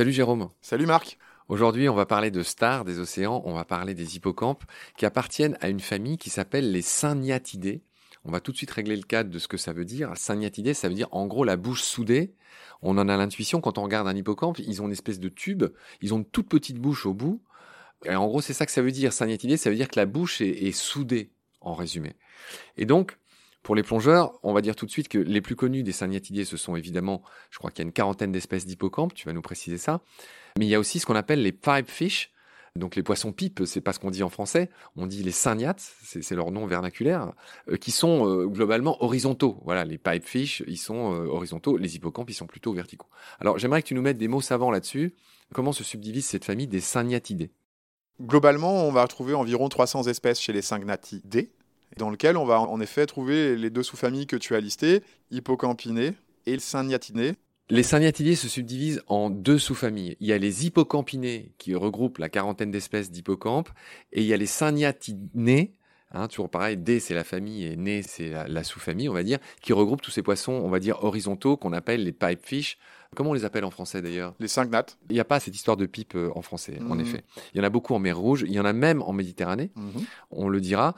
Salut Jérôme. Salut Marc. Aujourd'hui, on va parler de stars des océans, on va parler des hippocampes qui appartiennent à une famille qui s'appelle les Syniatidés. On va tout de suite régler le cadre de ce que ça veut dire. Syniatidés, ça veut dire en gros la bouche soudée. On en a l'intuition quand on regarde un hippocampe, ils ont une espèce de tube, ils ont une toute petite bouche au bout. Et en gros, c'est ça que ça veut dire. Syniatidés, ça veut dire que la bouche est, soudée, en résumé. Et donc, pour les plongeurs, on va dire tout de suite que les plus connus des syniatidés, ce sont évidemment, je crois qu'il y a une quarantaine d'espèces d'hippocampes, tu vas nous préciser ça. Mais il y a aussi ce qu'on appelle les pipefish, donc les poissons pipes, c'est pas ce qu'on dit en français, on dit les syniates, c'est leur nom vernaculaire, euh, qui sont euh, globalement horizontaux. Voilà, les pipefish, ils sont euh, horizontaux, les hippocampes, ils sont plutôt verticaux. Alors j'aimerais que tu nous mettes des mots savants là-dessus. Comment se subdivise cette famille des syniatidés Globalement, on va trouver environ 300 espèces chez les syniatidés, dans lequel on va en effet trouver les deux sous-familles que tu as listées, Hippocampiné et Syniatiné. Les Syniatidés se subdivisent en deux sous-familles. Il y a les Hippocampinées qui regroupent la quarantaine d'espèces d'hippocampes et il y a les Syniatinés Hein, toujours pareil, D c'est la famille et Né c'est la, la sous-famille, on va dire, qui regroupe tous ces poissons, on va dire, horizontaux qu'on appelle les pipefish. Comment on les appelle en français d'ailleurs? Les cygnates. Il n'y a pas cette histoire de pipe euh, en français, en Mhm. effet. Il y en a beaucoup en mer Rouge, il y en a même en Méditerranée, Mhm. on le dira.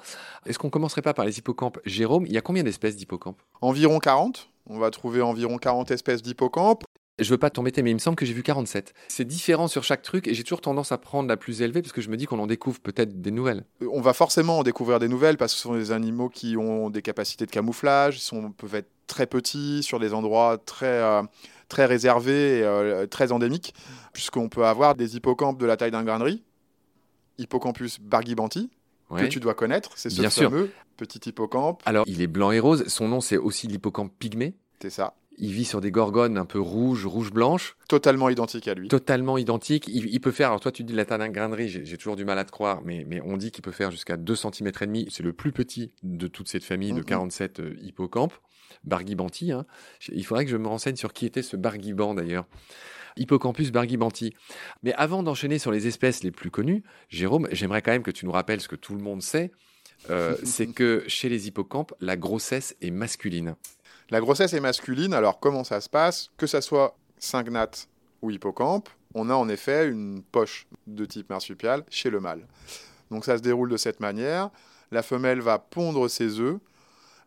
Est-ce qu'on commencerait pas par les hippocampes Jérôme, il y a combien d'espèces d'hippocampes? Environ 40. On va trouver environ 40 espèces d'hippocampes. Je veux pas t'embêter, mais il me semble que j'ai vu 47. C'est différent sur chaque truc et j'ai toujours tendance à prendre la plus élevée parce que je me dis qu'on en découvre peut-être des nouvelles. Euh, On va forcément en découvrir des nouvelles parce que ce sont des animaux qui ont des capacités de camouflage, ils sont, peuvent être très petits sur des endroits très, euh, très réservés et euh, très endémiques, puisqu'on peut avoir des hippocampes de la taille d'un grain de riz, Hippocampus bargibanti, Ouais. que tu dois connaître, c'est ce Bien sûr. fameux petit hippocampe, Alors, il est blanc et rose. Son nom, c'est aussi l'hippocampe pygmée. c'est ça, Il vit sur des gorgones un peu rouges, rouge-blanche, totalement identique à lui. totalement identiques. Il, il peut faire, alors toi tu dis la riz, j'ai toujours du mal à te croire, mais, mais on dit qu'il peut faire jusqu'à 2 cm et demi. C'est le plus petit de toute cette famille de Mhm. 47 euh, hippocampes. Bargibanti, hein. Il faudrait que je me renseigne sur qui était ce Bargiban d'ailleurs. Hippocampus bargibanti. Mais avant d'enchaîner sur les espèces les plus connues, Jérôme, j'aimerais quand même que tu nous rappelles ce que tout le monde sait. euh, c'est que chez les hippocampes, la grossesse est masculine. La grossesse est masculine, alors comment ça se passe? Que ça soit syngnate ou hippocampe, on a en effet une poche de type marsupial chez le mâle. Donc ça se déroule de cette manière. La femelle va pondre ses œufs,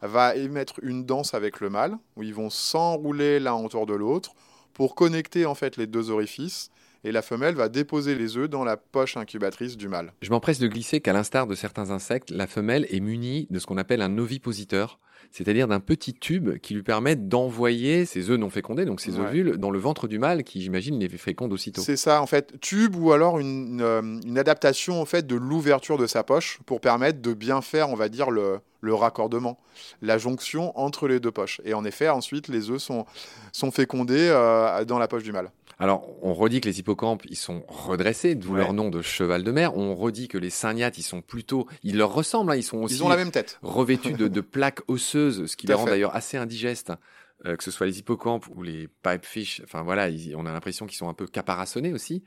va émettre une danse avec le mâle, où ils vont s'enrouler l'un autour de l'autre pour connecter en fait les deux orifices, et la femelle va déposer les œufs dans la poche incubatrice du mâle. Je m'empresse de glisser qu'à l'instar de certains insectes, la femelle est munie de ce qu'on appelle un ovipositeur, c'est-à-dire d'un petit tube qui lui permet d'envoyer ses œufs non fécondés, donc ses Ouais. ovules, dans le ventre du mâle qui, j'imagine, les féconde aussitôt. C'est ça, en fait, tube ou alors une, euh, une adaptation en fait de l'ouverture de sa poche pour permettre de bien faire, on va dire, le, le raccordement, la jonction entre les deux poches. Et en effet, ensuite, les œufs sont, sont fécondés euh, dans la poche du mâle. Alors, on redit que les hippocampes, ils sont redressés, d'où Ouais. leur nom de cheval de mer. On redit que les syniates, ils sont plutôt, ils leur ressemblent, hein, ils sont aussi Ils ont la même tête. revêtus de, de plaques osseuses, ce qui Tout les rend d'ailleurs assez indigestes, euh, que ce soit les hippocampes ou les pipefish. Enfin voilà, ils- on a l'impression qu'ils sont un peu caparaçonnés aussi.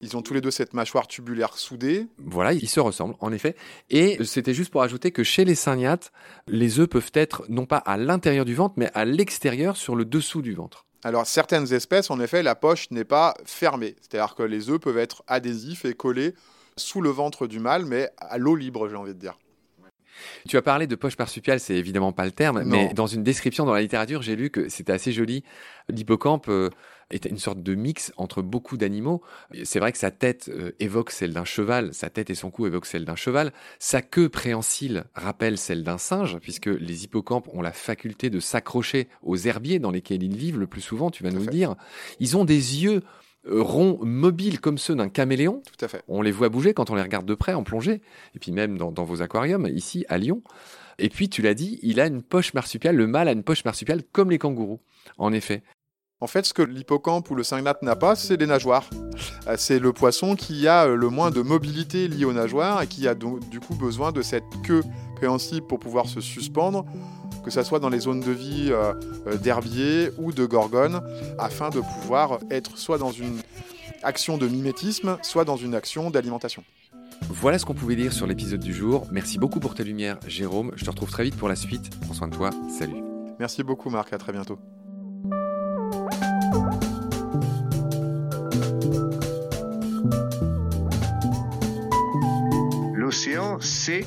Ils ont tous les deux cette mâchoire tubulaire soudée. Voilà, ils se ressemblent, en effet. Et c'était juste pour ajouter que chez les syniates, les œufs peuvent être non pas à l'intérieur du ventre, mais à l'extérieur, sur le dessous du ventre. Alors, certaines espèces, en effet, la poche n'est pas fermée. C'est-à-dire que les œufs peuvent être adhésifs et collés sous le ventre du mâle, mais à l'eau libre, j'ai envie de dire. Tu as parlé de poche marsupiale, c'est évidemment pas le terme, Non. mais dans une description dans la littérature, j'ai lu que c'était assez joli. L'hippocampe euh, était une sorte de mix entre beaucoup d'animaux. C'est vrai que sa tête euh, évoque celle d'un cheval, sa tête et son cou évoquent celle d'un cheval. Sa queue préhensile rappelle celle d'un singe, puisque les hippocampes ont la faculté de s'accrocher aux herbiers dans lesquels ils vivent le plus souvent, tu vas Tout nous le dire. Ils ont des yeux ronds, mobiles comme ceux d'un caméléon. Tout à fait. On les voit bouger quand on les regarde de près en plongée, et puis même dans, dans vos aquariums, ici à Lyon. Et puis, tu l'as dit, il a une poche marsupiale, le mâle a une poche marsupiale comme les kangourous, en effet. En fait, ce que l'hippocampe ou le syngnate n'a pas, c'est des nageoires. Euh, C'est le poisson qui a euh, le moins de mobilité liée aux nageoires et qui a donc du coup besoin de cette queue préhensible pour pouvoir se suspendre, que ce soit dans les zones de vie euh, euh, d'herbier ou de gorgone, afin de pouvoir être soit dans une action de mimétisme, soit dans une action d'alimentation. Voilà ce qu'on pouvait dire sur l'épisode du jour. Merci beaucoup pour tes lumières, Jérôme. Je te retrouve très vite pour la suite. Prends soin de toi. Salut. Merci beaucoup, Marc. À très bientôt. L'océan, c'est